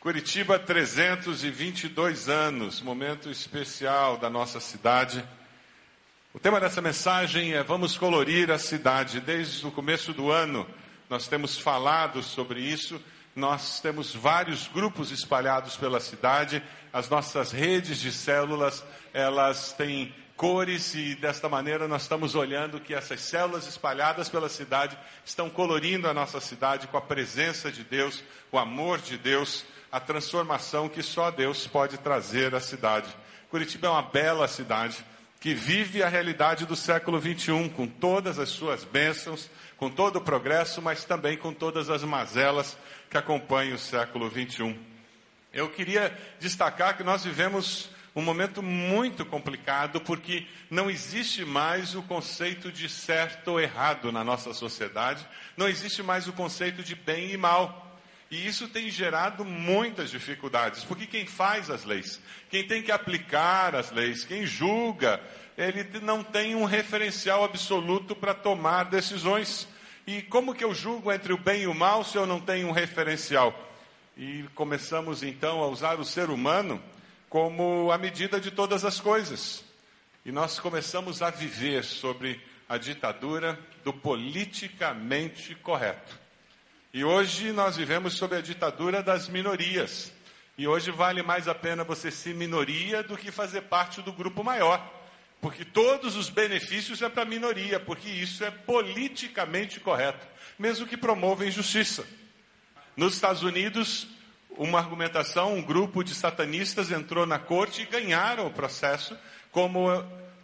Curitiba, 322 anos, momento especial da nossa cidade. O tema dessa mensagem é Vamos colorir a cidade. Desde o começo do ano, nós temos falado sobre isso. Nós temos vários grupos espalhados pela cidade. As nossas redes de células, elas têm cores e desta maneira nós estamos olhando que essas células espalhadas pela cidade estão colorindo a nossa cidade com a presença de Deus, o amor de Deus a transformação que só Deus pode trazer à cidade. Curitiba é uma bela cidade que vive a realidade do século 21, com todas as suas bênçãos, com todo o progresso, mas também com todas as mazelas que acompanham o século 21. Eu queria destacar que nós vivemos um momento muito complicado, porque não existe mais o conceito de certo ou errado na nossa sociedade, não existe mais o conceito de bem e mal. E isso tem gerado muitas dificuldades, porque quem faz as leis, quem tem que aplicar as leis, quem julga, ele não tem um referencial absoluto para tomar decisões. E como que eu julgo entre o bem e o mal se eu não tenho um referencial? E começamos então a usar o ser humano como a medida de todas as coisas. E nós começamos a viver sobre a ditadura do politicamente correto. E hoje nós vivemos sob a ditadura das minorias. E hoje vale mais a pena você ser minoria do que fazer parte do grupo maior. Porque todos os benefícios é para a minoria, porque isso é politicamente correto, mesmo que promova injustiça. Nos Estados Unidos, uma argumentação, um grupo de satanistas entrou na corte e ganharam o processo como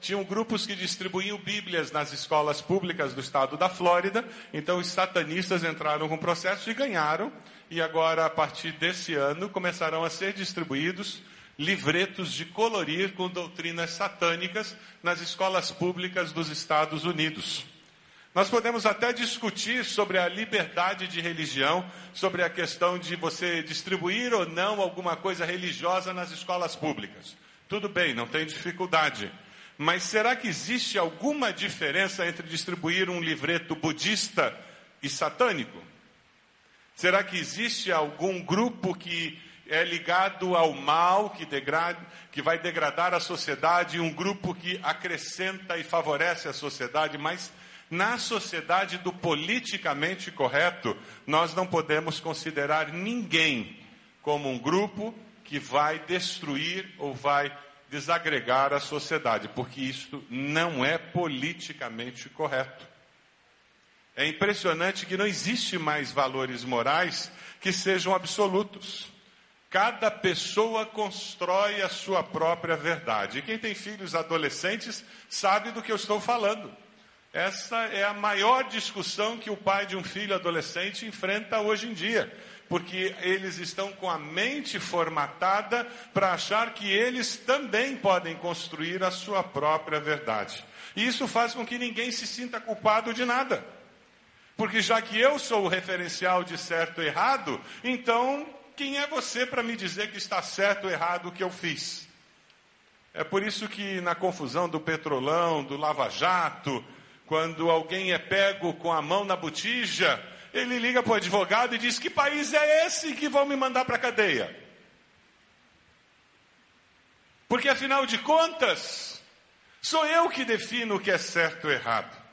tinham grupos que distribuíam Bíblias nas escolas públicas do estado da Flórida. Então, os satanistas entraram com o processo e ganharam. E agora, a partir desse ano, começarão a ser distribuídos livretos de colorir com doutrinas satânicas nas escolas públicas dos Estados Unidos. Nós podemos até discutir sobre a liberdade de religião, sobre a questão de você distribuir ou não alguma coisa religiosa nas escolas públicas. Tudo bem, não tem dificuldade. Mas será que existe alguma diferença entre distribuir um livreto budista e satânico? Será que existe algum grupo que é ligado ao mal, que, degrade, que vai degradar a sociedade, e um grupo que acrescenta e favorece a sociedade, mas na sociedade do politicamente correto, nós não podemos considerar ninguém como um grupo que vai destruir ou vai desagregar a sociedade, porque isto não é politicamente correto. É impressionante que não existe mais valores morais que sejam absolutos. Cada pessoa constrói a sua própria verdade. E quem tem filhos adolescentes sabe do que eu estou falando. Essa é a maior discussão que o pai de um filho adolescente enfrenta hoje em dia porque eles estão com a mente formatada para achar que eles também podem construir a sua própria verdade. E isso faz com que ninguém se sinta culpado de nada. Porque já que eu sou o referencial de certo e errado, então quem é você para me dizer que está certo ou errado o que eu fiz? É por isso que na confusão do petrolão, do lava-jato, quando alguém é pego com a mão na botija, ele liga para o advogado e diz: Que país é esse que vão me mandar para a cadeia? Porque afinal de contas, sou eu que defino o que é certo ou errado.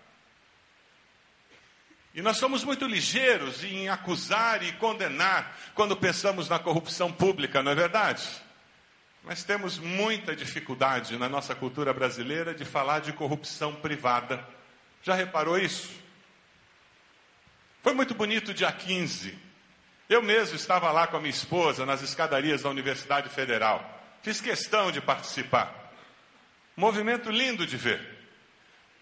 E nós somos muito ligeiros em acusar e condenar quando pensamos na corrupção pública, não é verdade? Mas temos muita dificuldade na nossa cultura brasileira de falar de corrupção privada. Já reparou isso? Foi muito bonito dia 15. Eu mesmo estava lá com a minha esposa nas escadarias da Universidade Federal. Fiz questão de participar. Movimento lindo de ver.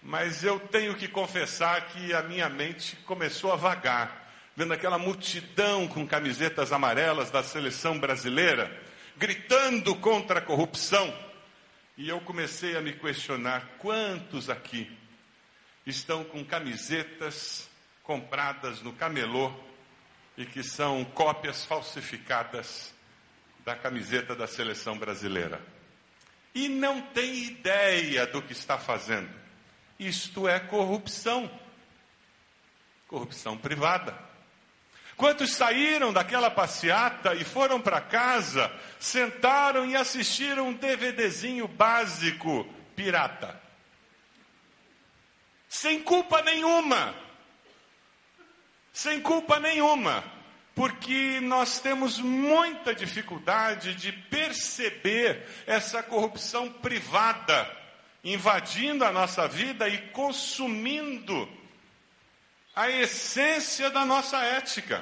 Mas eu tenho que confessar que a minha mente começou a vagar, vendo aquela multidão com camisetas amarelas da seleção brasileira, gritando contra a corrupção. E eu comecei a me questionar: quantos aqui estão com camisetas compradas no camelô e que são cópias falsificadas da camiseta da seleção brasileira. E não tem ideia do que está fazendo. Isto é corrupção. Corrupção privada. Quantos saíram daquela passeata e foram para casa, sentaram e assistiram um DVDzinho básico pirata? Sem culpa nenhuma. Sem culpa nenhuma. Porque nós temos muita dificuldade de perceber essa corrupção privada invadindo a nossa vida e consumindo a essência da nossa ética.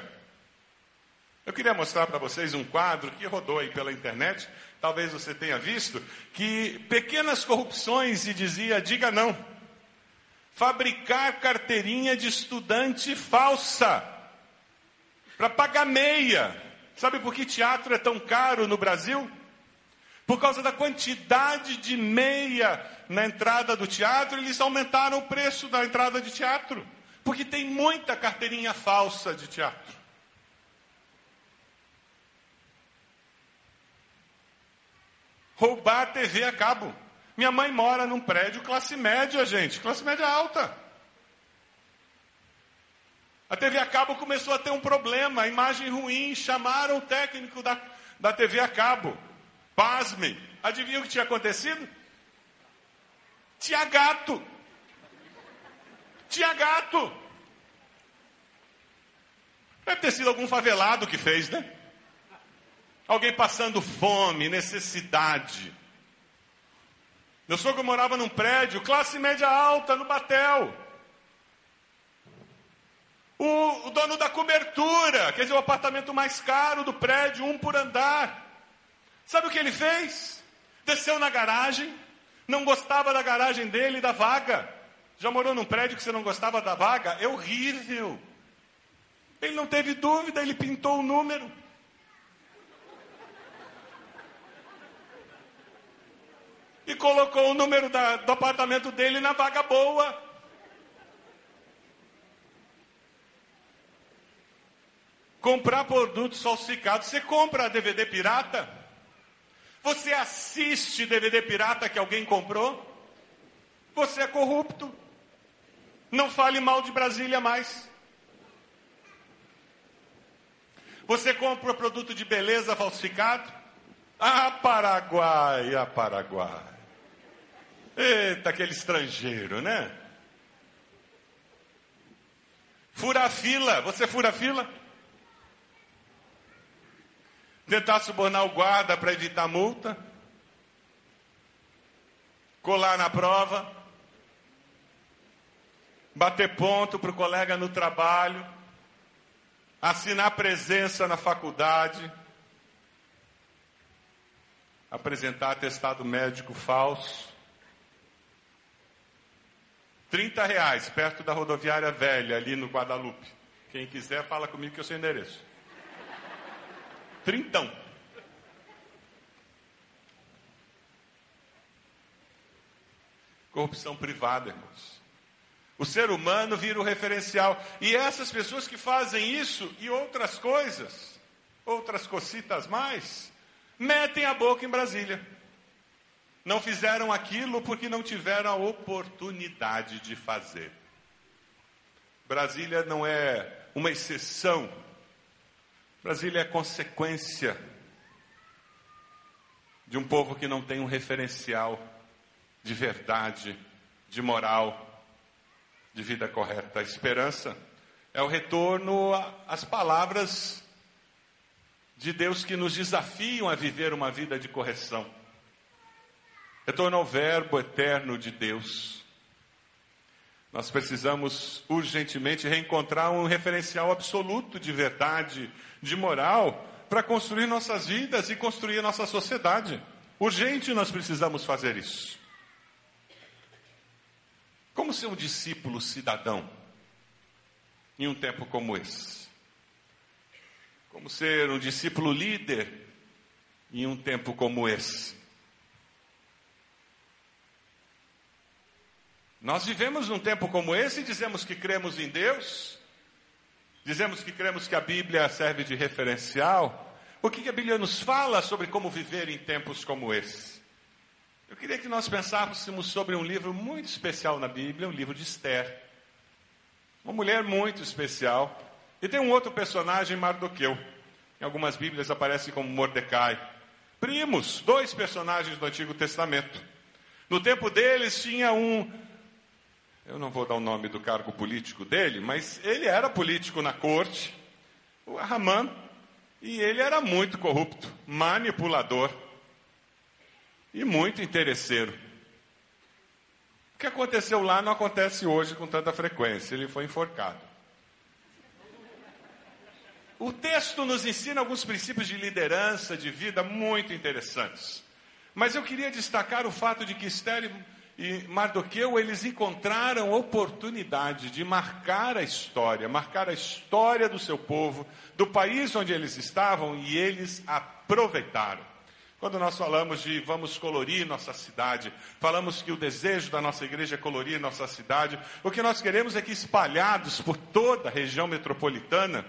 Eu queria mostrar para vocês um quadro que rodou aí pela internet, talvez você tenha visto, que pequenas corrupções e dizia diga não. Fabricar carteirinha de estudante falsa para pagar meia. Sabe por que teatro é tão caro no Brasil? Por causa da quantidade de meia na entrada do teatro, eles aumentaram o preço da entrada de teatro. Porque tem muita carteirinha falsa de teatro. Roubar TV a cabo. Minha mãe mora num prédio classe média, gente, classe média alta. A TV a cabo começou a ter um problema, imagem ruim, chamaram o técnico da, da TV a cabo. Pasmem, adivinha o que tinha acontecido? Tinha gato. Tinha gato. Deve ter sido algum favelado que fez, né? Alguém passando fome, necessidade. Meu sogro morava num prédio, classe média alta, no Batel. O, o, dono da cobertura, quer dizer, o apartamento mais caro do prédio, um por andar. Sabe o que ele fez? Desceu na garagem, não gostava da garagem dele, da vaga. Já morou num prédio que você não gostava da vaga? É horrível. Ele não teve dúvida, ele pintou o número. E colocou o número da, do apartamento dele na vaga boa. Comprar produtos falsificados. Você compra DVD pirata? Você assiste DVD pirata que alguém comprou? Você é corrupto. Não fale mal de Brasília mais. Você compra produto de beleza falsificado? Ah, Paraguai, ah, Paraguai. Eita, aquele estrangeiro, né? Fura fila, você fura fila? Tentar subornar o guarda para evitar multa? Colar na prova? Bater ponto para o colega no trabalho? Assinar presença na faculdade? Apresentar atestado médico falso? 30 reais, perto da rodoviária velha, ali no Guadalupe. Quem quiser, fala comigo que eu sei o endereço. Trintão. Corrupção privada, irmãos. O ser humano vira o referencial. E essas pessoas que fazem isso e outras coisas, outras cocitas mais, metem a boca em Brasília. Não fizeram aquilo porque não tiveram a oportunidade de fazer. Brasília não é uma exceção Brasília é consequência de um povo que não tem um referencial de verdade, de moral, de vida correta. A esperança é o retorno às palavras de Deus que nos desafiam a viver uma vida de correção. Retorno ao Verbo eterno de Deus. Nós precisamos urgentemente reencontrar um referencial absoluto de verdade, de moral, para construir nossas vidas e construir nossa sociedade. Urgente nós precisamos fazer isso. Como ser um discípulo cidadão em um tempo como esse? Como ser um discípulo líder em um tempo como esse? Nós vivemos num tempo como esse e dizemos que cremos em Deus, dizemos que cremos que a Bíblia serve de referencial. O que a Bíblia nos fala sobre como viver em tempos como esse? Eu queria que nós pensássemos sobre um livro muito especial na Bíblia, o livro de Esther. Uma mulher muito especial, E tem um outro personagem, Mardoqueu. Em algumas Bíblias aparece como Mordecai. Primos, dois personagens do Antigo Testamento. No tempo deles tinha um. Eu não vou dar o nome do cargo político dele, mas ele era político na corte, o Ramã, e ele era muito corrupto, manipulador e muito interesseiro. O que aconteceu lá não acontece hoje com tanta frequência. Ele foi enforcado. O texto nos ensina alguns princípios de liderança, de vida muito interessantes. Mas eu queria destacar o fato de que Esther e Mardoqueu, eles encontraram oportunidade de marcar a história, marcar a história do seu povo, do país onde eles estavam, e eles aproveitaram. Quando nós falamos de vamos colorir nossa cidade, falamos que o desejo da nossa igreja é colorir nossa cidade, o que nós queremos é que espalhados por toda a região metropolitana,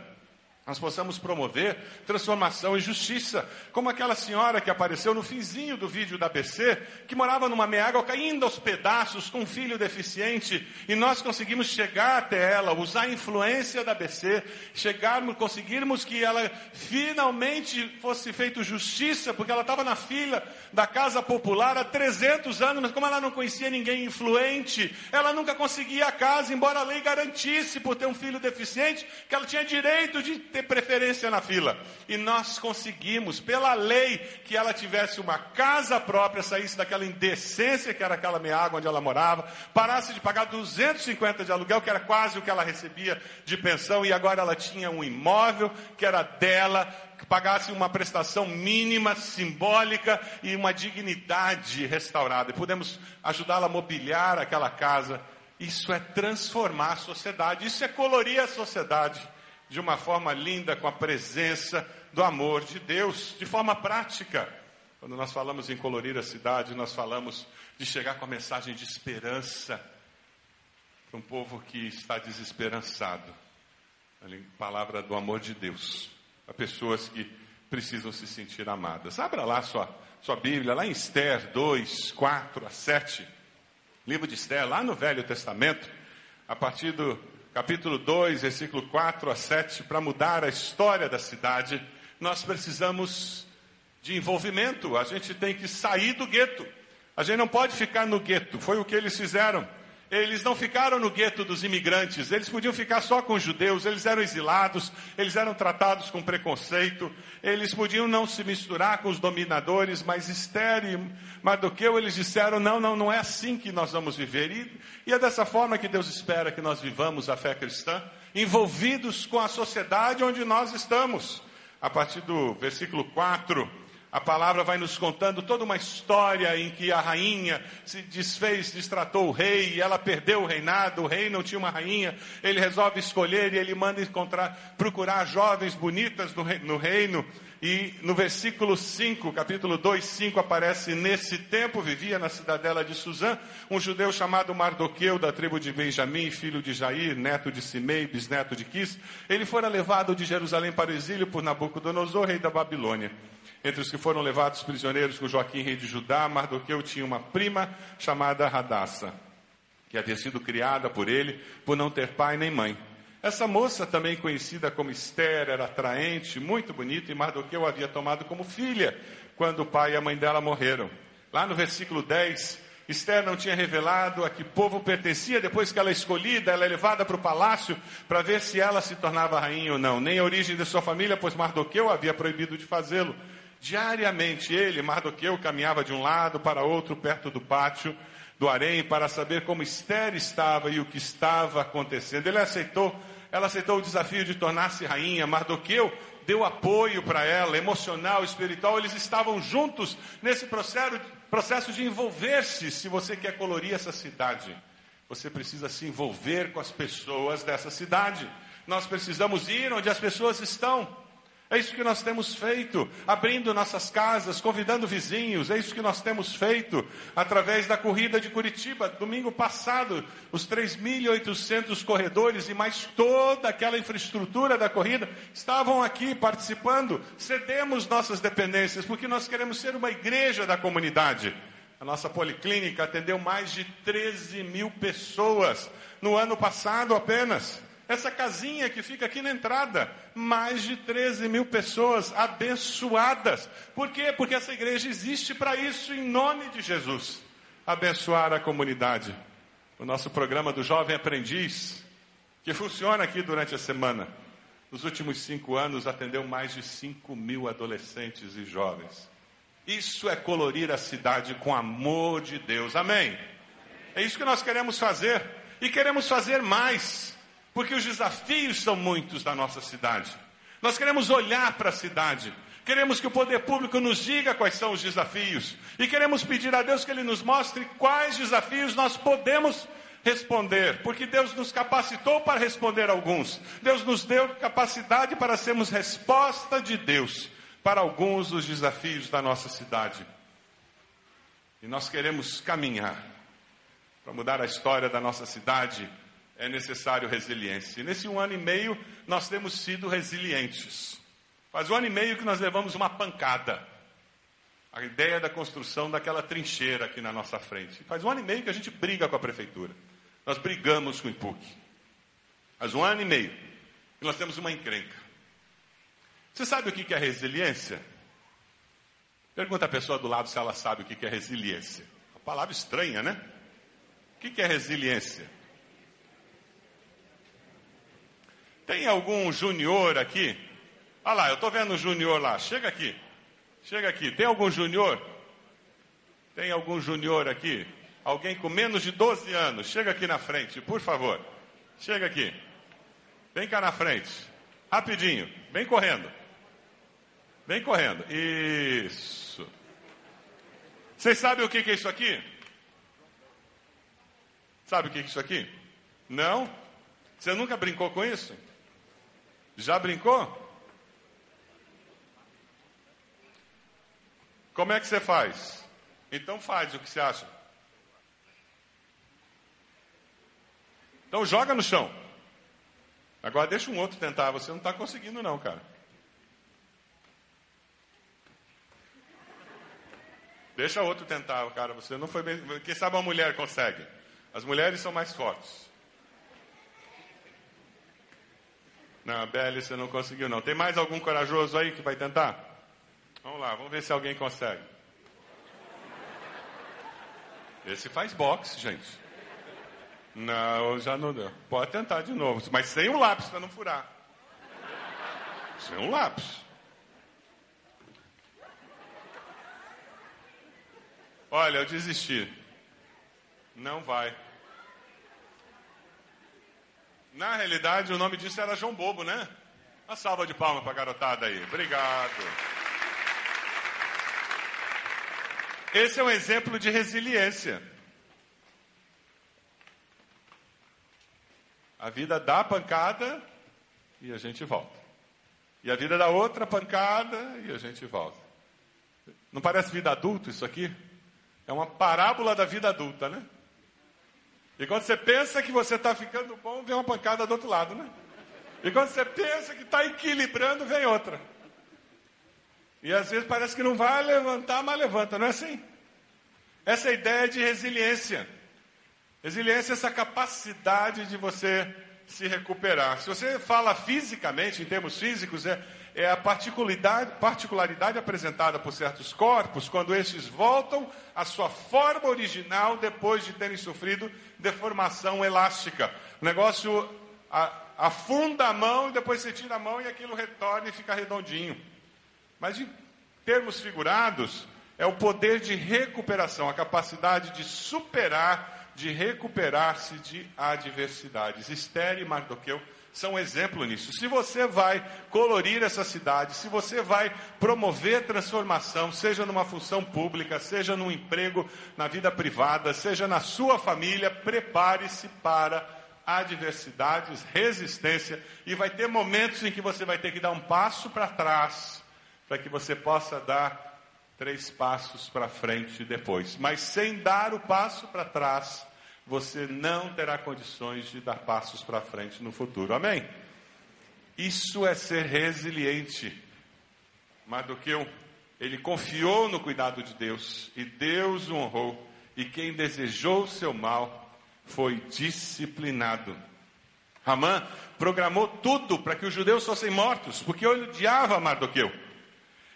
nós possamos promover transformação e justiça, como aquela senhora que apareceu no finzinho do vídeo da ABC, que morava numa meágua caindo aos pedaços com um filho deficiente, e nós conseguimos chegar até ela, usar a influência da ABC, chegarmos, conseguirmos que ela finalmente fosse feita justiça, porque ela estava na fila da casa popular há 300 anos, mas como ela não conhecia ninguém influente, ela nunca conseguia a casa, embora a lei garantisse por ter um filho deficiente, que ela tinha direito de ter ter preferência na fila. E nós conseguimos, pela lei, que ela tivesse uma casa própria, saísse daquela indecência que era aquela meia água onde ela morava, parasse de pagar 250 de aluguel, que era quase o que ela recebia de pensão, e agora ela tinha um imóvel que era dela, que pagasse uma prestação mínima, simbólica e uma dignidade restaurada. E pudemos ajudá-la a mobiliar aquela casa. Isso é transformar a sociedade, isso é colorir a sociedade de uma forma linda com a presença do amor de Deus, de forma prática. Quando nós falamos em colorir a cidade, nós falamos de chegar com a mensagem de esperança para um povo que está desesperançado. A palavra do amor de Deus. Para pessoas que precisam se sentir amadas. Abra lá sua, sua Bíblia, lá em Esther 2, 4 a 7. Livro de Esther, lá no Velho Testamento, a partir do capítulo 2, versículo 4 a 7, para mudar a história da cidade, nós precisamos de envolvimento, a gente tem que sair do gueto. A gente não pode ficar no gueto, foi o que eles fizeram. Eles não ficaram no gueto dos imigrantes, eles podiam ficar só com os judeus, eles eram exilados, eles eram tratados com preconceito, eles podiam não se misturar com os dominadores, mas Esther e Mardoqueu, eles disseram: não, não, não é assim que nós vamos viver. E, e é dessa forma que Deus espera que nós vivamos a fé cristã, envolvidos com a sociedade onde nós estamos. A partir do versículo 4 a palavra vai nos contando toda uma história em que a rainha se desfez, destratou o rei, e ela perdeu o reinado, o rei não tinha uma rainha, ele resolve escolher e ele manda encontrar, procurar jovens bonitas no, no reino, e no versículo 5, capítulo 2, 5, aparece: Nesse tempo vivia na cidadela de Suzã um judeu chamado Mardoqueu, da tribo de Benjamim, filho de Jair, neto de Simei, bisneto de Quis. Ele fora levado de Jerusalém para o exílio por Nabucodonosor, rei da Babilônia. Entre os que foram levados prisioneiros com Joaquim, rei de Judá, Mardoqueu tinha uma prima chamada Radassa, que havia sido criada por ele por não ter pai nem mãe. Essa moça, também conhecida como Esther, era atraente, muito bonita, e Mardoqueu havia tomado como filha quando o pai e a mãe dela morreram. Lá no versículo 10, Esther não tinha revelado a que povo pertencia, depois que ela é escolhida, ela é levada para o palácio para ver se ela se tornava rainha ou não. Nem a origem de sua família, pois Mardoqueu havia proibido de fazê-lo. Diariamente ele, Mardoqueu, caminhava de um lado para outro, perto do pátio do harém, para saber como Esther estava e o que estava acontecendo. Ele aceitou, ela aceitou o desafio de tornar-se rainha. Mardoqueu deu apoio para ela, emocional, espiritual. Eles estavam juntos nesse processo, processo de envolver-se. Se você quer colorir essa cidade, você precisa se envolver com as pessoas dessa cidade. Nós precisamos ir onde as pessoas estão. É isso que nós temos feito, abrindo nossas casas, convidando vizinhos. É isso que nós temos feito através da corrida de Curitiba. Domingo passado, os 3.800 corredores e mais toda aquela infraestrutura da corrida estavam aqui participando. Cedemos nossas dependências porque nós queremos ser uma igreja da comunidade. A nossa policlínica atendeu mais de 13 mil pessoas no ano passado apenas. Essa casinha que fica aqui na entrada, mais de 13 mil pessoas abençoadas. Por quê? Porque essa igreja existe para isso, em nome de Jesus abençoar a comunidade. O nosso programa do Jovem Aprendiz, que funciona aqui durante a semana, nos últimos cinco anos atendeu mais de 5 mil adolescentes e jovens. Isso é colorir a cidade com amor de Deus. Amém? É isso que nós queremos fazer. E queremos fazer mais porque os desafios são muitos da nossa cidade. Nós queremos olhar para a cidade, queremos que o poder público nos diga quais são os desafios. E queremos pedir a Deus que Ele nos mostre quais desafios nós podemos responder, porque Deus nos capacitou para responder alguns, Deus nos deu capacidade para sermos resposta de Deus para alguns dos desafios da nossa cidade. E nós queremos caminhar para mudar a história da nossa cidade é necessário resiliência. E nesse um ano e meio, nós temos sido resilientes. Faz um ano e meio que nós levamos uma pancada. A ideia da construção daquela trincheira aqui na nossa frente. Faz um ano e meio que a gente briga com a prefeitura. Nós brigamos com o IPUC. Faz um ano e meio que nós temos uma encrenca. Você sabe o que é resiliência? Pergunta a pessoa do lado se ela sabe o que é resiliência. Uma palavra estranha, né? O que é resiliência? Tem algum junior aqui? Olha lá, eu estou vendo o junior lá. Chega aqui. Chega aqui. Tem algum junior? Tem algum junior aqui? Alguém com menos de 12 anos? Chega aqui na frente, por favor. Chega aqui. Vem cá na frente. Rapidinho. Vem correndo. Vem correndo. Isso. Vocês sabem o que é isso aqui? Sabe o que é isso aqui? Não? Você nunca brincou com isso? Já brincou? Como é que você faz? Então faz o que você acha. Então joga no chão. Agora deixa um outro tentar. Você não está conseguindo não, cara. Deixa outro tentar, cara. Você não foi bem. Quem sabe a mulher consegue. As mulheres são mais fortes. Não, BL você não conseguiu não. Tem mais algum corajoso aí que vai tentar? Vamos lá, vamos ver se alguém consegue. Esse faz boxe, gente. Não, já não deu. Pode tentar de novo, mas sem um lápis para não furar. Sem um lápis. Olha, eu desisti. Não vai. Na realidade, o nome disso era João Bobo, né? Uma salva de palmas para a garotada aí. Obrigado. Esse é um exemplo de resiliência. A vida dá pancada e a gente volta. E a vida dá outra pancada e a gente volta. Não parece vida adulta isso aqui? É uma parábola da vida adulta, né? E quando você pensa que você está ficando bom, vem uma pancada do outro lado, né? E quando você pensa que está equilibrando, vem outra. E às vezes parece que não vai levantar, mas levanta, não é assim? Essa é ideia de resiliência. Resiliência é essa capacidade de você se recuperar. Se você fala fisicamente, em termos físicos, é, é a particularidade, particularidade apresentada por certos corpos quando estes voltam à sua forma original depois de terem sofrido deformação elástica. O negócio afunda a mão e depois você tira a mão e aquilo retorna e fica redondinho. Mas em termos figurados, é o poder de recuperação, a capacidade de superar, de recuperar-se de adversidades. Esther e Mardoqueu são um exemplo nisso. Se você vai colorir essa cidade, se você vai promover transformação, seja numa função pública, seja num emprego na vida privada, seja na sua família, prepare-se para adversidades, resistência, e vai ter momentos em que você vai ter que dar um passo para trás, para que você possa dar três passos para frente depois. Mas sem dar o passo para trás, você não terá condições de dar passos para frente no futuro. Amém? Isso é ser resiliente. Mais do que um, ele confiou no cuidado de Deus e Deus o honrou. E quem desejou o seu mal foi disciplinado. Ramã programou tudo para que os judeus fossem mortos, porque ele odiava Mardoqueu.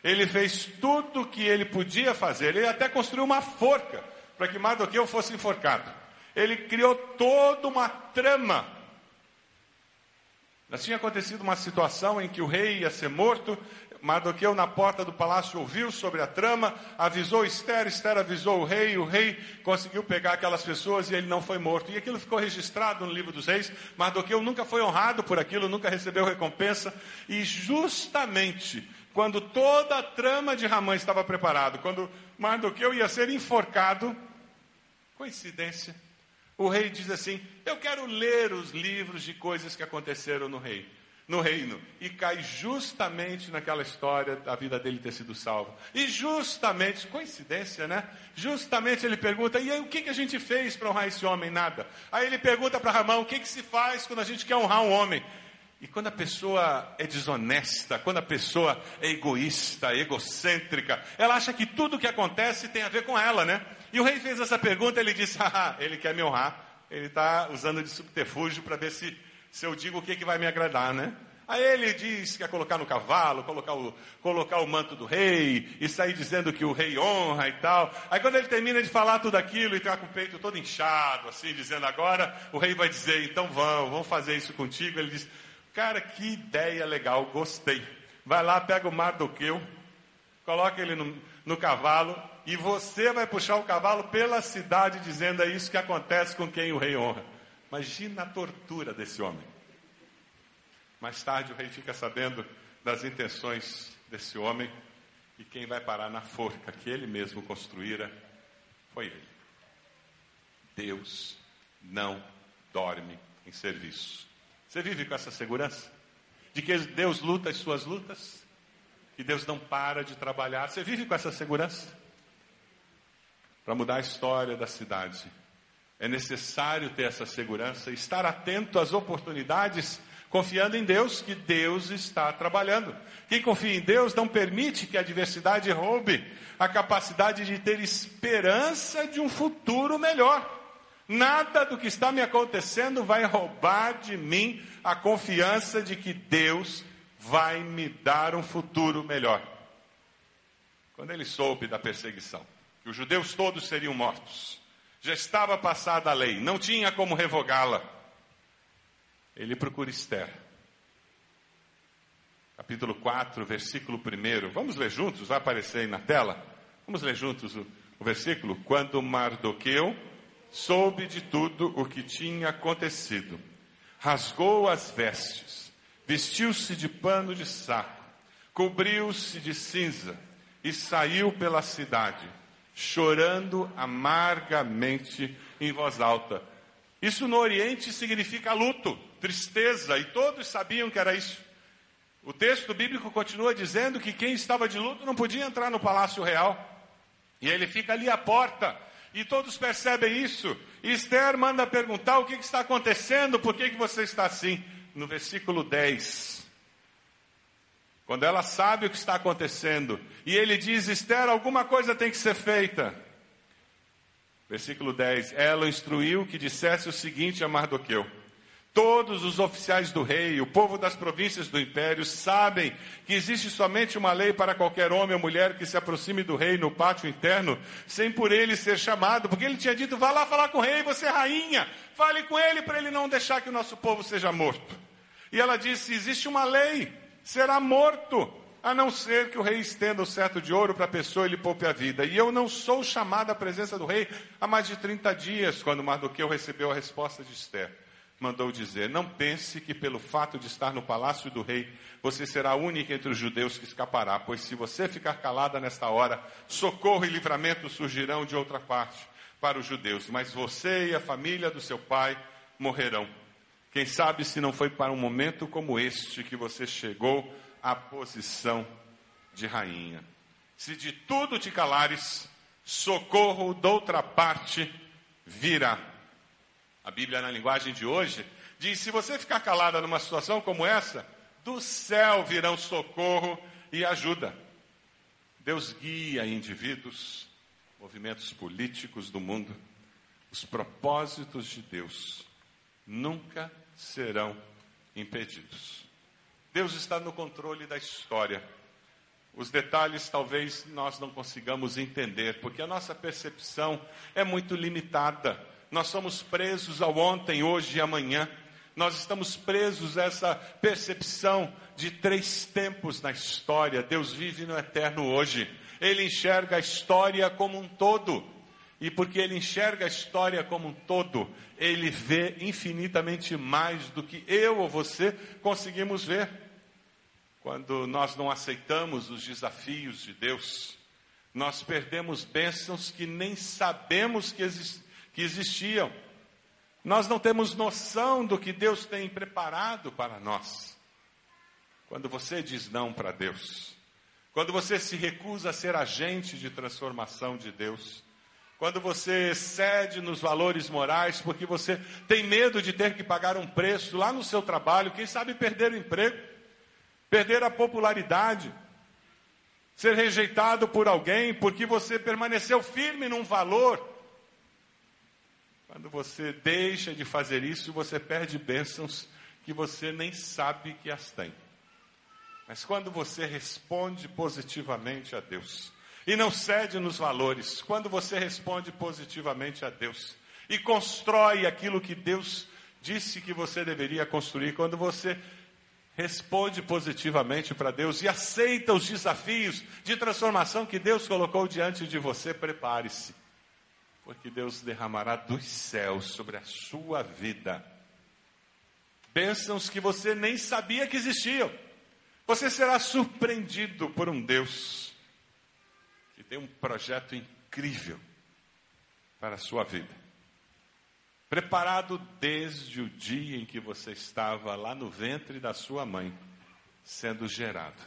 Ele fez tudo o que ele podia fazer. Ele até construiu uma forca para que Mardoqueu fosse enforcado. Ele criou toda uma trama. Já tinha acontecido uma situação em que o rei ia ser morto, Mardoqueu na porta do palácio ouviu sobre a trama, avisou Esther, Esther avisou o rei, o rei conseguiu pegar aquelas pessoas e ele não foi morto. E aquilo ficou registrado no livro dos reis. Mardoqueu nunca foi honrado por aquilo, nunca recebeu recompensa. E justamente quando toda a trama de Ramã estava preparada, quando Mardoqueu ia ser enforcado, coincidência, o rei diz assim: Eu quero ler os livros de coisas que aconteceram no rei no reino e cai justamente naquela história da vida dele ter sido salvo. E justamente, coincidência, né? Justamente ele pergunta: e aí o que, que a gente fez para honrar esse homem? Nada. Aí ele pergunta para Ramão: o que, que se faz quando a gente quer honrar um homem? E quando a pessoa é desonesta, quando a pessoa é egoísta, egocêntrica, ela acha que tudo que acontece tem a ver com ela, né? E o rei fez essa pergunta, ele disse: ah, ele quer me honrar, ele está usando de subterfúgio para ver se se eu digo o que, que vai me agradar, né? Aí ele diz que quer colocar no cavalo, colocar o, colocar o manto do rei, e sair dizendo que o rei honra e tal. Aí quando ele termina de falar tudo aquilo e está com o peito todo inchado, assim, dizendo agora, o rei vai dizer, então vamos, vamos fazer isso contigo. Ele diz, cara, que ideia legal, gostei. Vai lá, pega o Mardoqueu, coloca ele no, no cavalo, e você vai puxar o cavalo pela cidade dizendo é isso que acontece com quem o rei honra. Imagina a tortura desse homem. Mais tarde o rei fica sabendo das intenções desse homem e quem vai parar na forca que ele mesmo construíra foi ele. Deus não dorme em serviço. Você vive com essa segurança? De que Deus luta as suas lutas? Que Deus não para de trabalhar? Você vive com essa segurança? Para mudar a história da cidade, é necessário ter essa segurança, estar atento às oportunidades, confiando em Deus, que Deus está trabalhando. Quem confia em Deus não permite que a adversidade roube a capacidade de ter esperança de um futuro melhor. Nada do que está me acontecendo vai roubar de mim a confiança de que Deus vai me dar um futuro melhor. Quando ele soube da perseguição, que os judeus todos seriam mortos, já estava passada a lei, não tinha como revogá-la. Ele procura Esther. Capítulo 4, versículo 1. Vamos ler juntos? Vai aparecer aí na tela? Vamos ler juntos o, o versículo? Quando Mardoqueu soube de tudo o que tinha acontecido, rasgou as vestes, vestiu-se de pano de saco, cobriu-se de cinza e saiu pela cidade chorando amargamente em voz alta. Isso no Oriente significa luto, tristeza, e todos sabiam que era isso. O texto bíblico continua dizendo que quem estava de luto não podia entrar no palácio real. E ele fica ali à porta, e todos percebem isso. E Esther manda perguntar o que, que está acontecendo, por que, que você está assim? No versículo 10. Quando ela sabe o que está acontecendo e ele diz: Esther, alguma coisa tem que ser feita. Versículo 10: Ela instruiu que dissesse o seguinte a Mardoqueu: Todos os oficiais do rei, o povo das províncias do império, sabem que existe somente uma lei para qualquer homem ou mulher que se aproxime do rei no pátio interno, sem por ele ser chamado, porque ele tinha dito: vá lá falar com o rei, você é rainha, fale com ele para ele não deixar que o nosso povo seja morto. E ela disse: existe uma lei será morto, a não ser que o rei estenda o certo de ouro para a pessoa e lhe poupe a vida. E eu não sou chamado à presença do rei há mais de 30 dias, quando Mardoqueu recebeu a resposta de Esther. Mandou dizer: Não pense que pelo fato de estar no palácio do rei, você será a única entre os judeus que escapará, pois se você ficar calada nesta hora, socorro e livramento surgirão de outra parte para os judeus, mas você e a família do seu pai morrerão. Quem sabe se não foi para um momento como este que você chegou à posição de rainha. Se de tudo te calares, socorro de outra parte virá. A Bíblia, na linguagem de hoje, diz: se você ficar calada numa situação como essa, do céu virão socorro e ajuda. Deus guia indivíduos, movimentos políticos do mundo. Os propósitos de Deus nunca serão impedidos. Deus está no controle da história. Os detalhes talvez nós não consigamos entender, porque a nossa percepção é muito limitada. Nós somos presos ao ontem, hoje e amanhã. Nós estamos presos a essa percepção de três tempos na história. Deus vive no eterno hoje. Ele enxerga a história como um todo. E porque ele enxerga a história como um todo, ele vê infinitamente mais do que eu ou você conseguimos ver. Quando nós não aceitamos os desafios de Deus, nós perdemos bênçãos que nem sabemos que, que existiam. Nós não temos noção do que Deus tem preparado para nós. Quando você diz não para Deus, quando você se recusa a ser agente de transformação de Deus, quando você cede nos valores morais porque você tem medo de ter que pagar um preço lá no seu trabalho, quem sabe perder o emprego, perder a popularidade, ser rejeitado por alguém porque você permaneceu firme num valor. Quando você deixa de fazer isso, você perde bênçãos que você nem sabe que as tem. Mas quando você responde positivamente a Deus, e não cede nos valores. Quando você responde positivamente a Deus e constrói aquilo que Deus disse que você deveria construir, quando você responde positivamente para Deus e aceita os desafios de transformação que Deus colocou diante de você, prepare-se, porque Deus derramará dos céus sobre a sua vida bênçãos que você nem sabia que existiam. Você será surpreendido por um Deus que tem um projeto incrível para a sua vida. Preparado desde o dia em que você estava lá no ventre da sua mãe, sendo gerado.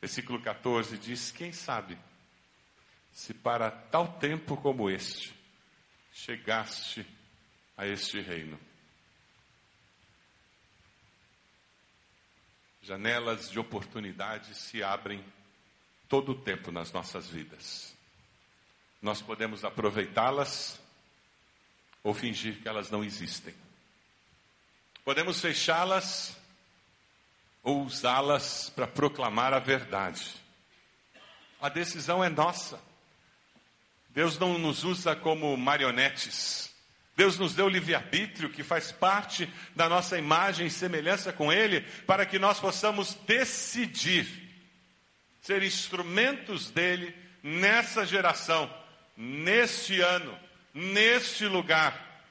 Versículo 14 diz: Quem sabe, se para tal tempo como este, chegaste a este reino. Janelas de oportunidade se abrem todo o tempo nas nossas vidas. Nós podemos aproveitá-las ou fingir que elas não existem. Podemos fechá-las ou usá-las para proclamar a verdade. A decisão é nossa. Deus não nos usa como marionetes. Deus nos deu livre-arbítrio, que faz parte da nossa imagem e semelhança com Ele, para que nós possamos decidir ser instrumentos dele nessa geração, neste ano, neste lugar,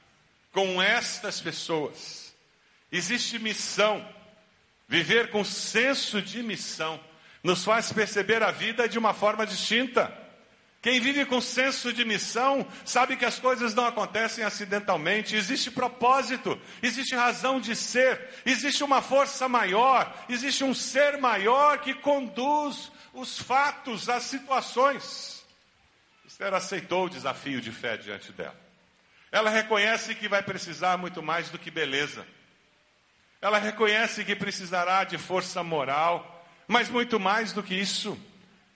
com estas pessoas. Existe missão. Viver com senso de missão nos faz perceber a vida de uma forma distinta. Quem vive com senso de missão sabe que as coisas não acontecem acidentalmente, existe propósito, existe razão de ser, existe uma força maior, existe um ser maior que conduz os fatos, as situações. Esther aceitou o desafio de fé diante dela. Ela reconhece que vai precisar muito mais do que beleza. Ela reconhece que precisará de força moral, mas muito mais do que isso.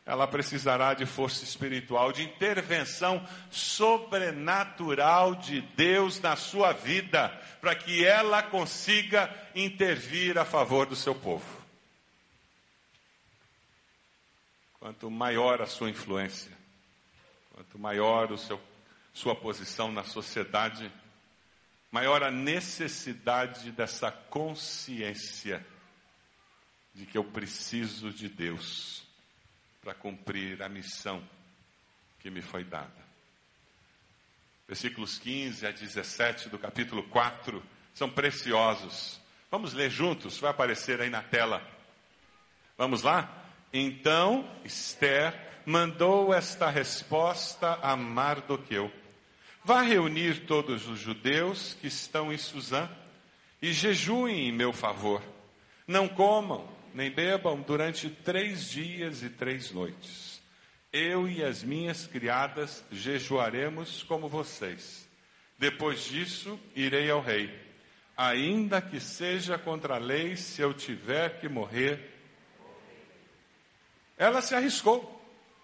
Ela precisará de força espiritual, de intervenção sobrenatural de Deus na sua vida, para que ela consiga intervir a favor do seu povo. Quanto maior a sua influência, quanto maior o seu, sua posição na sociedade, maior a necessidade dessa consciência de que eu preciso de Deus para cumprir a missão que me foi dada. Versículos 15 a 17 do capítulo 4 são preciosos. Vamos ler juntos, vai aparecer aí na tela. Vamos lá? Então Esther mandou esta resposta a Mardoqueu: Vá reunir todos os judeus que estão em Suzã e jejuem em meu favor. Não comam nem bebam durante três dias e três noites. Eu e as minhas criadas jejuaremos como vocês. Depois disso, irei ao rei. Ainda que seja contra a lei, se eu tiver que morrer, ela se arriscou.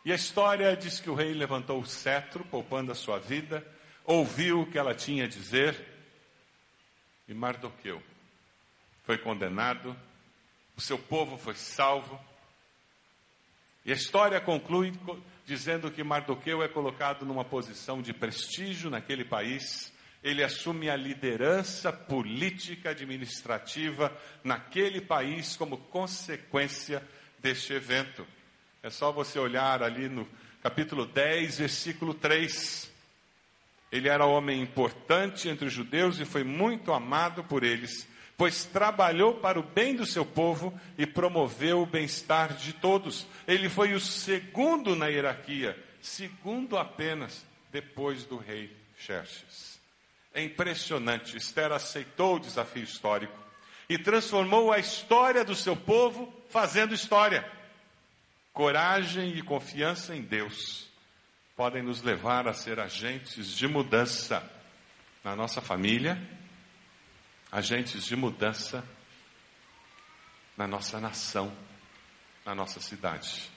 E a história diz que o rei levantou o cetro, poupando a sua vida, ouviu o que ela tinha a dizer e Mardoqueu foi condenado, o seu povo foi salvo. E a história conclui dizendo que Mardoqueu é colocado numa posição de prestígio naquele país. Ele assume a liderança política administrativa naquele país como consequência deste evento. É só você olhar ali no capítulo 10, versículo 3. Ele era homem importante entre os judeus e foi muito amado por eles, pois trabalhou para o bem do seu povo e promoveu o bem-estar de todos. Ele foi o segundo na hierarquia, segundo apenas depois do rei Xerxes. É impressionante, Esther aceitou o desafio histórico e transformou a história do seu povo fazendo história. Coragem e confiança em Deus podem nos levar a ser agentes de mudança na nossa família, agentes de mudança na nossa nação, na nossa cidade.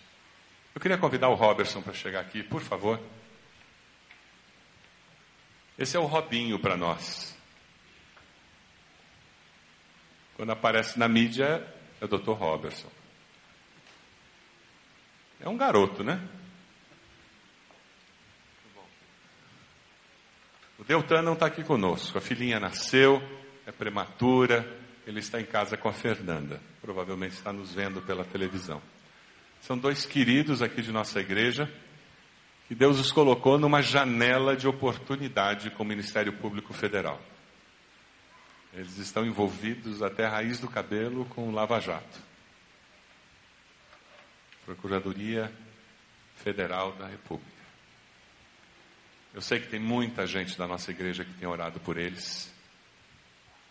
Eu queria convidar o Robertson para chegar aqui, por favor. Esse é o Robinho para nós. Quando aparece na mídia, é o Dr. Robertson. É um garoto, né? O Deltan não está aqui conosco. A filhinha nasceu, é prematura, ele está em casa com a Fernanda. Provavelmente está nos vendo pela televisão. São dois queridos aqui de nossa igreja que Deus os colocou numa janela de oportunidade com o Ministério Público Federal. Eles estão envolvidos até a raiz do cabelo com o Lava Jato. Procuradoria Federal da República. Eu sei que tem muita gente da nossa igreja que tem orado por eles.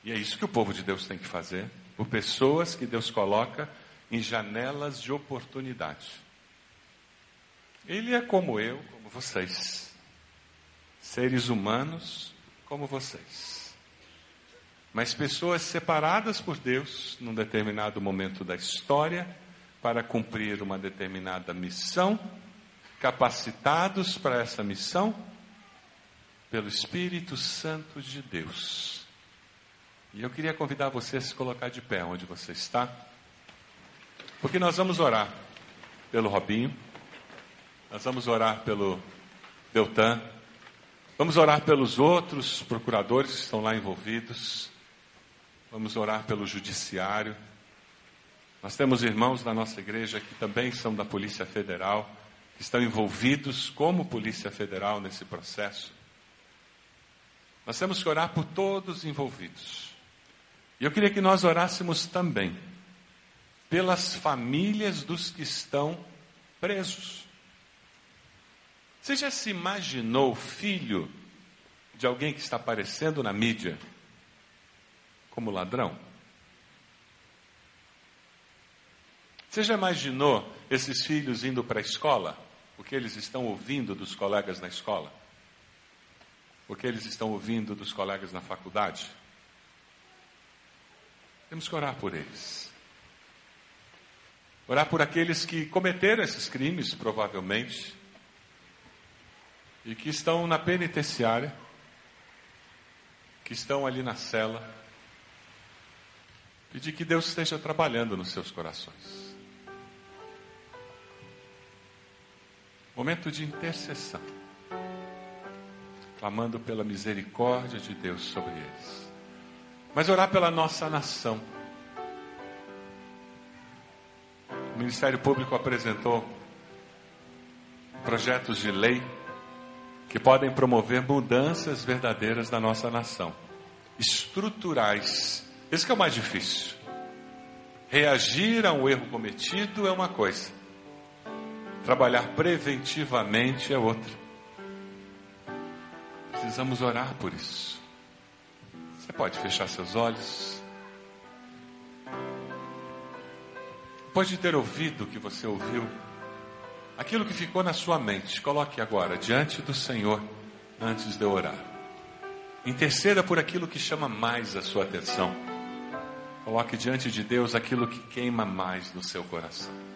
E é isso que o povo de Deus tem que fazer, por pessoas que Deus coloca em janelas de oportunidade. Ele é como eu, como vocês. Seres humanos como vocês. Mas pessoas separadas por Deus num determinado momento da história para cumprir uma determinada missão, capacitados para essa missão pelo Espírito Santo de Deus. E eu queria convidar você a se colocar de pé onde você está, porque nós vamos orar pelo Robinho, nós vamos orar pelo Deltan, vamos orar pelos outros procuradores que estão lá envolvidos, vamos orar pelo Judiciário. Nós temos irmãos da nossa igreja que também são da Polícia Federal, que estão envolvidos como Polícia Federal nesse processo. Nós temos que orar por todos envolvidos. E eu queria que nós orássemos também pelas famílias dos que estão presos. Você já se imaginou filho de alguém que está aparecendo na mídia como ladrão? Você já imaginou esses filhos indo para a escola? O que eles estão ouvindo dos colegas na escola? o que eles estão ouvindo dos colegas na faculdade? Temos que orar por eles. Orar por aqueles que cometeram esses crimes, provavelmente, e que estão na penitenciária, que estão ali na cela. Pedir que Deus esteja trabalhando nos seus corações. Momento de intercessão clamando pela misericórdia de Deus sobre eles. Mas orar pela nossa nação. O Ministério Público apresentou projetos de lei que podem promover mudanças verdadeiras na nossa nação, estruturais. Esse é o mais difícil. Reagir a um erro cometido é uma coisa, trabalhar preventivamente é outra. Precisamos orar por isso. Você pode fechar seus olhos. Depois de ter ouvido o que você ouviu, aquilo que ficou na sua mente, coloque agora diante do Senhor antes de eu orar. Interceda por aquilo que chama mais a sua atenção. Coloque diante de Deus aquilo que queima mais no seu coração.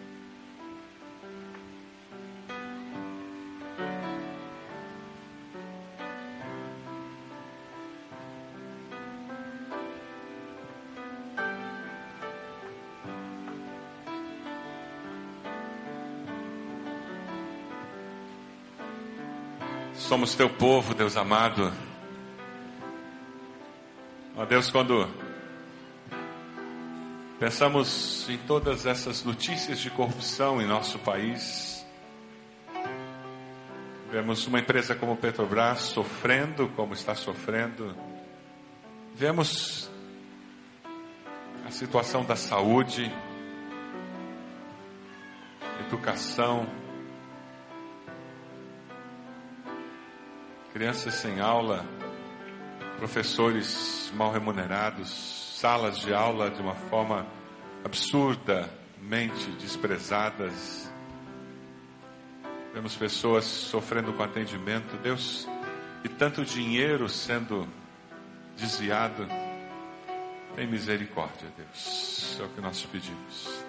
Somos teu povo, Deus amado. Ó Deus, quando pensamos em todas essas notícias de corrupção em nosso país, vemos uma empresa como Petrobras sofrendo como está sofrendo, vemos a situação da saúde, educação, crianças sem aula, professores mal remunerados, salas de aula de uma forma absurdamente desprezadas. Vemos pessoas sofrendo com atendimento, Deus, e tanto dinheiro sendo desviado. Tem misericórdia, Deus. É o que nós pedimos.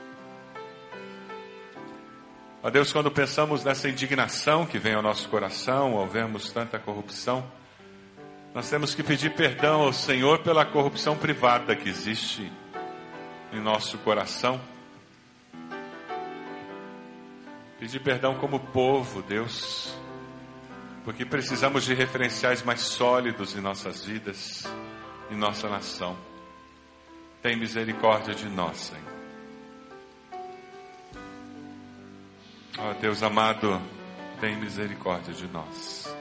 Ó Deus, quando pensamos nessa indignação que vem ao nosso coração ao vermos tanta corrupção, nós temos que pedir perdão ao Senhor pela corrupção privada que existe em nosso coração. Pedir perdão como povo, Deus, porque precisamos de referenciais mais sólidos em nossas vidas, em nossa nação. Tem misericórdia de nós, Senhor. Ó oh, Deus amado, tem misericórdia de nós.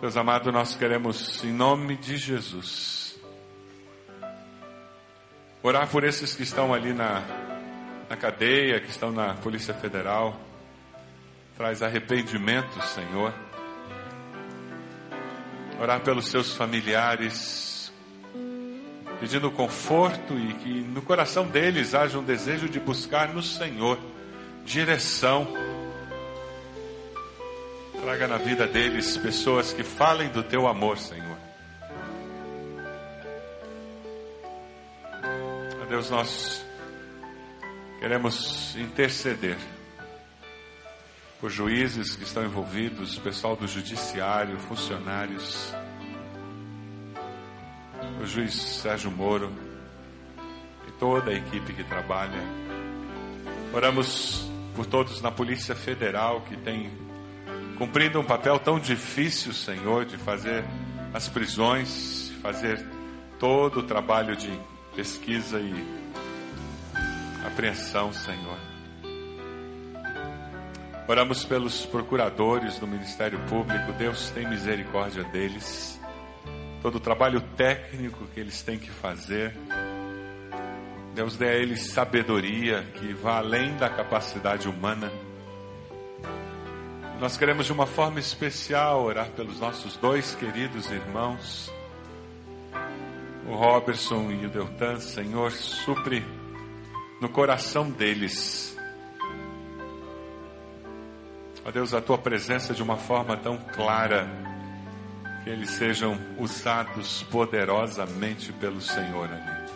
Deus amado, nós queremos, em nome de Jesus, orar por esses que estão ali na, na cadeia, que estão na Polícia Federal. Traz arrependimento, Senhor. Orar pelos seus familiares, pedindo conforto e que no coração deles haja um desejo de buscar no Senhor direção. Traga na vida deles pessoas que falem do teu amor, Senhor. A Deus, nós queremos interceder por juízes que estão envolvidos, pessoal do judiciário, funcionários o juiz Sérgio Moro e toda a equipe que trabalha. Oramos por todos na Polícia Federal que tem cumprido um papel tão difícil, Senhor, de fazer as prisões, fazer todo o trabalho de pesquisa e apreensão, Senhor. Oramos pelos procuradores do Ministério Público, Deus tem misericórdia deles todo o trabalho técnico que eles têm que fazer. Deus dê a eles sabedoria que vá além da capacidade humana. Nós queremos de uma forma especial orar pelos nossos dois queridos irmãos, o Robertson e o Deltan. Senhor, supre no coração deles. Ó Deus, a tua presença de uma forma tão clara que eles sejam usados poderosamente pelo Senhor ali.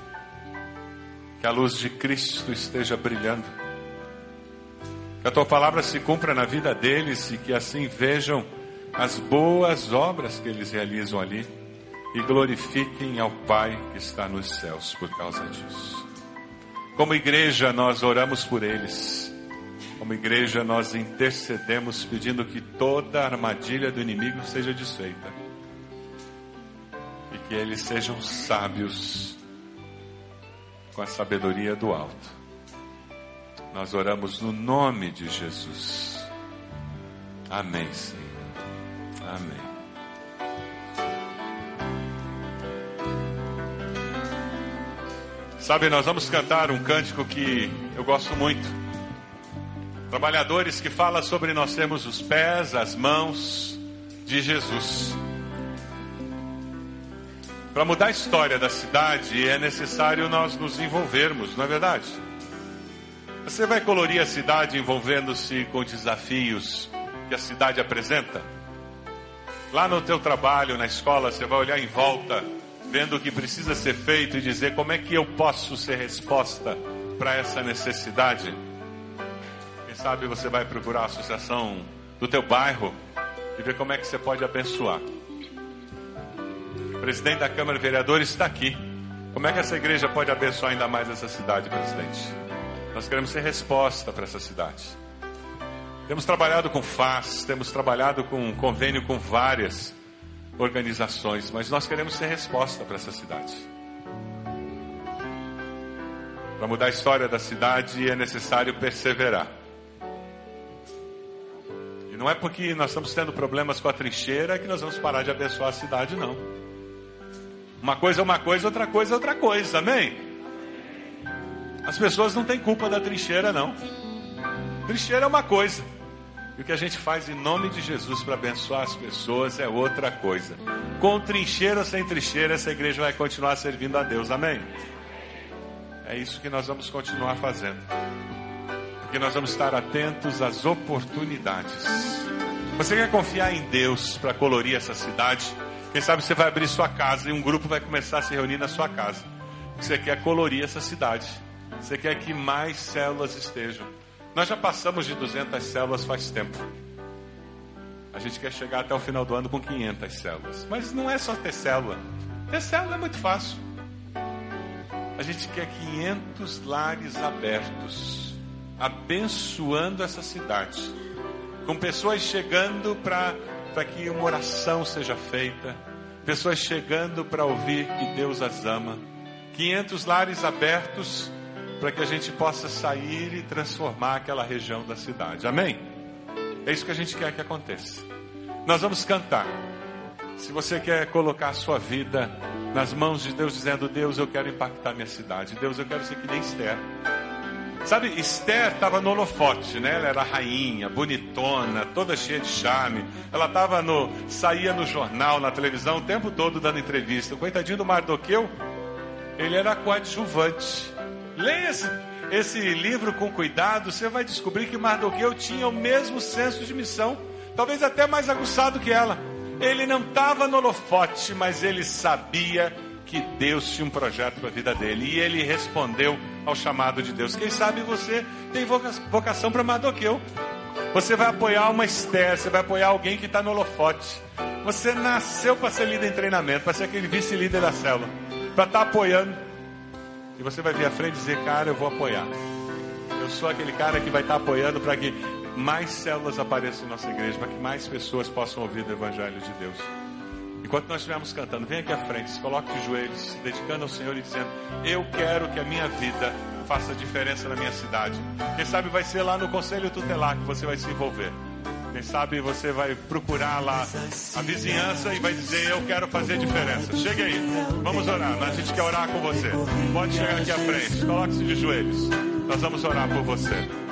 Que a luz de Cristo esteja brilhando. Que a tua palavra se cumpra na vida deles e que assim vejam as boas obras que eles realizam ali e glorifiquem ao Pai que está nos céus por causa disso. Como igreja, nós oramos por eles. Como igreja, nós intercedemos pedindo que toda armadilha do inimigo seja desfeita que eles sejam sábios com a sabedoria do alto. Nós oramos no nome de Jesus. Amém, Senhor. Amém. Sabe, nós vamos cantar um cântico que eu gosto muito. Trabalhadores que fala sobre nós temos os pés, as mãos de Jesus. Para mudar a história da cidade é necessário nós nos envolvermos, não é verdade? Você vai colorir a cidade envolvendo-se com desafios que a cidade apresenta? Lá no teu trabalho, na escola, você vai olhar em volta, vendo o que precisa ser feito e dizer como é que eu posso ser resposta para essa necessidade. Quem sabe você vai procurar a associação do teu bairro e ver como é que você pode abençoar. Presidente da Câmara de Vereadores está aqui. Como é que essa igreja pode abençoar ainda mais essa cidade, presidente? Nós queremos ser resposta para essa cidade. Temos trabalhado com FAS, temos trabalhado com convênio com várias organizações, mas nós queremos ser resposta para essa cidade. Para mudar a história da cidade é necessário perseverar. E não é porque nós estamos tendo problemas com a trincheira que nós vamos parar de abençoar a cidade, não. Uma coisa é uma coisa, outra coisa é outra coisa, amém? As pessoas não têm culpa da trincheira, não. Trincheira é uma coisa. E o que a gente faz em nome de Jesus para abençoar as pessoas é outra coisa. Com trincheira ou sem trincheira, essa igreja vai continuar servindo a Deus, amém? É isso que nós vamos continuar fazendo. Porque nós vamos estar atentos às oportunidades. Você quer confiar em Deus para colorir essa cidade? Quem sabe você vai abrir sua casa e um grupo vai começar a se reunir na sua casa. Você quer colorir essa cidade. Você quer que mais células estejam. Nós já passamos de 200 células faz tempo. A gente quer chegar até o final do ano com 500 células. Mas não é só ter célula. Ter célula é muito fácil. A gente quer 500 lares abertos, abençoando essa cidade, com pessoas chegando para que uma oração seja feita, pessoas chegando para ouvir que Deus as ama, 500 lares abertos para que a gente possa sair e transformar aquela região da cidade. Amém? É isso que a gente quer que aconteça. Nós vamos cantar. Se você quer colocar a sua vida nas mãos de Deus, dizendo: Deus, eu quero impactar minha cidade. Deus, eu quero ser que nem Esther. Sabe, Esther estava no holofote, né? Ela era rainha, bonitona, toda cheia de charme. Ela estava no, saía no jornal, na televisão, o tempo todo dando entrevista. O coitadinho do Mardoqueu, ele era coadjuvante. Leia esse, esse livro com cuidado, você vai descobrir que Mardoqueu tinha o mesmo senso de missão, talvez até mais aguçado que ela. Ele não estava no holofote, mas ele sabia que Deus tinha um projeto para a vida dele. E ele respondeu ao chamado de Deus. Quem sabe você tem vocação para Mardoqueu. Você vai apoiar uma Esther, você vai apoiar alguém que está no holofote. Você nasceu para ser líder em treinamento, para ser aquele vice-líder da célula, para estar tá apoiando. E você vai vir à frente e dizer, cara, eu vou apoiar. Eu sou aquele cara que vai estar tá apoiando para que mais células apareçam em nossa igreja, para que mais pessoas possam ouvir do Evangelho de Deus. Enquanto nós estivermos cantando, vem aqui à frente, se coloque de joelhos, dedicando ao Senhor e dizendo: Eu quero que a minha vida faça diferença na minha cidade. Quem sabe vai ser lá no Conselho Tutelar que você vai se envolver. Quem sabe você vai procurar lá a vizinhança e vai dizer: Eu quero fazer diferença. Chegue aí, vamos orar. A gente quer orar com você. Pode chegar aqui à frente, coloque-se de joelhos. Nós vamos orar por você.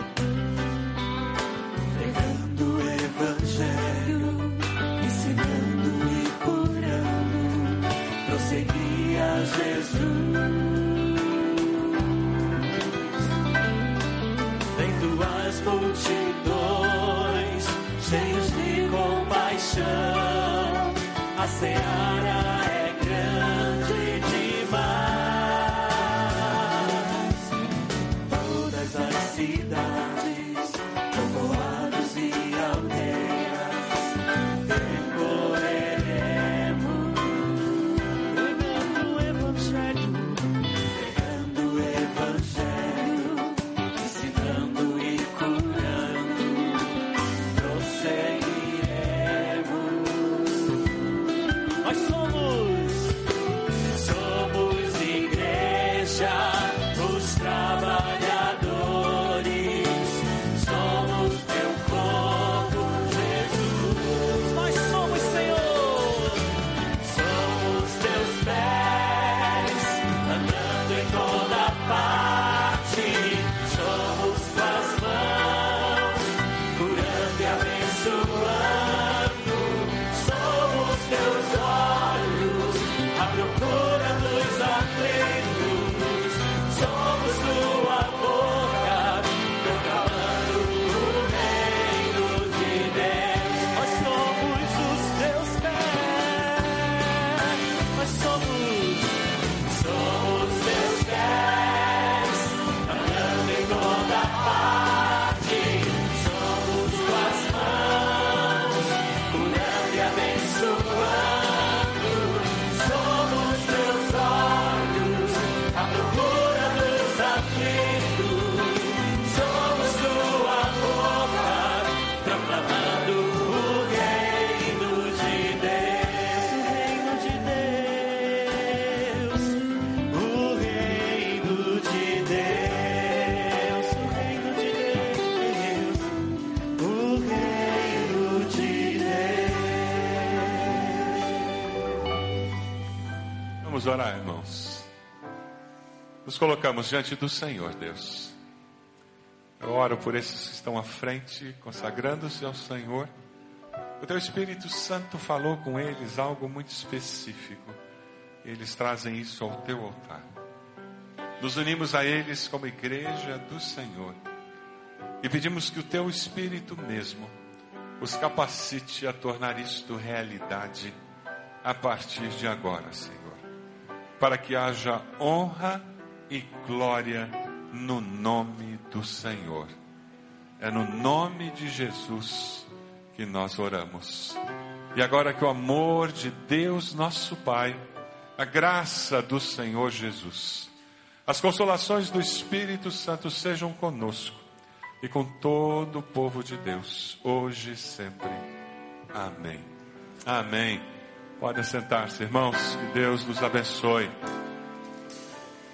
Em tuas multidões, cheios de compaixão, a ceia. Nos colocamos diante do Senhor, Deus. Eu oro por esses que estão à frente, consagrando-se ao Senhor. O teu Espírito Santo falou com eles algo muito específico. Eles trazem isso ao teu altar. Nos unimos a eles como igreja do Senhor e pedimos que o teu Espírito mesmo os capacite a tornar isto realidade a partir de agora, Senhor. Para que haja honra e glória no nome do Senhor. É no nome de Jesus que nós oramos. E agora que o amor de Deus, nosso Pai, a graça do Senhor Jesus, as consolações do Espírito Santo sejam conosco e com todo o povo de Deus, hoje e sempre. Amém. Amém. Pode sentar-se, irmãos. Que Deus nos abençoe.